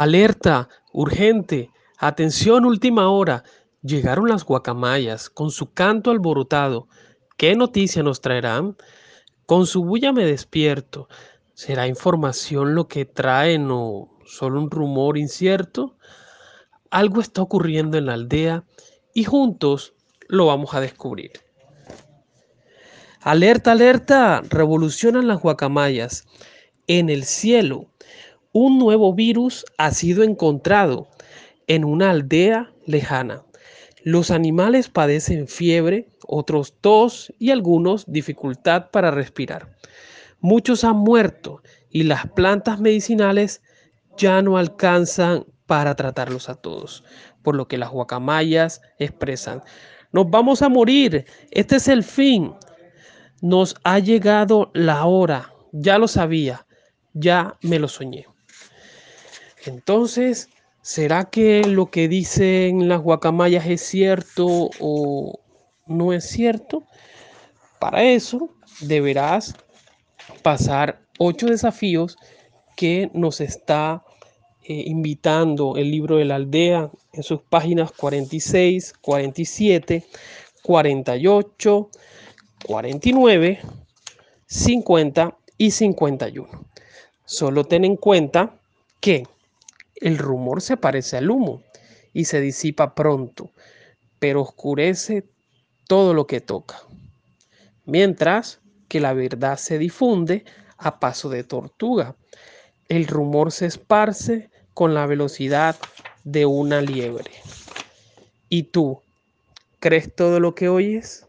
Alerta, urgente, atención, última hora. Llegaron las guacamayas con su canto alborotado. ¿Qué noticia nos traerán? Con su bulla me despierto. ¿Será información lo que traen o solo un rumor incierto? Algo está ocurriendo en la aldea y juntos lo vamos a descubrir. Alerta, alerta, revolucionan las guacamayas. En el cielo un nuevo virus ha sido encontrado en una aldea lejana. Los animales padecen fiebre, otros tos y algunos dificultad para respirar. Muchos han muerto y las plantas medicinales ya no alcanzan para tratarlos a todos, por lo que las guacamayas expresan, nos vamos a morir, este es el fin, nos ha llegado la hora, ya lo sabía, ya me lo soñé. Entonces, ¿será que lo que dicen las guacamayas es cierto o no es cierto? Para eso deberás pasar ocho desafíos que nos está eh, invitando el libro de la aldea en sus páginas 46, 47, 48, 49, 50 y 51. Solo ten en cuenta que el rumor se parece al humo y se disipa pronto, pero oscurece todo lo que toca. Mientras que la verdad se difunde a paso de tortuga. El rumor se esparce con la velocidad de una liebre. ¿Y tú crees todo lo que oyes?